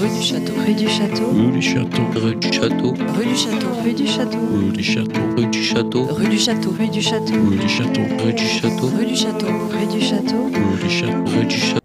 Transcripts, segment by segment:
Rue du Château. Rue du Château. Rue du Château. Rue du Château. Rue du Château. Rue du Château. Rue du Château. Rue du Château. Rue du Château. Rue du Château. Rue du Château. Rue du Château. Rue du Château. Rue du Château. Rue du Château. Rue du Château.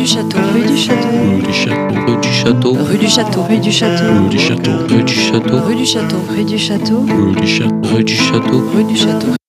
Du château. Rue du château. Rue du château. Rue du château. Rue du château. Rue du château. Rue du château. Rue du château. Rue du château. Rue du château. Rue du château. Rue du château. Rue du château.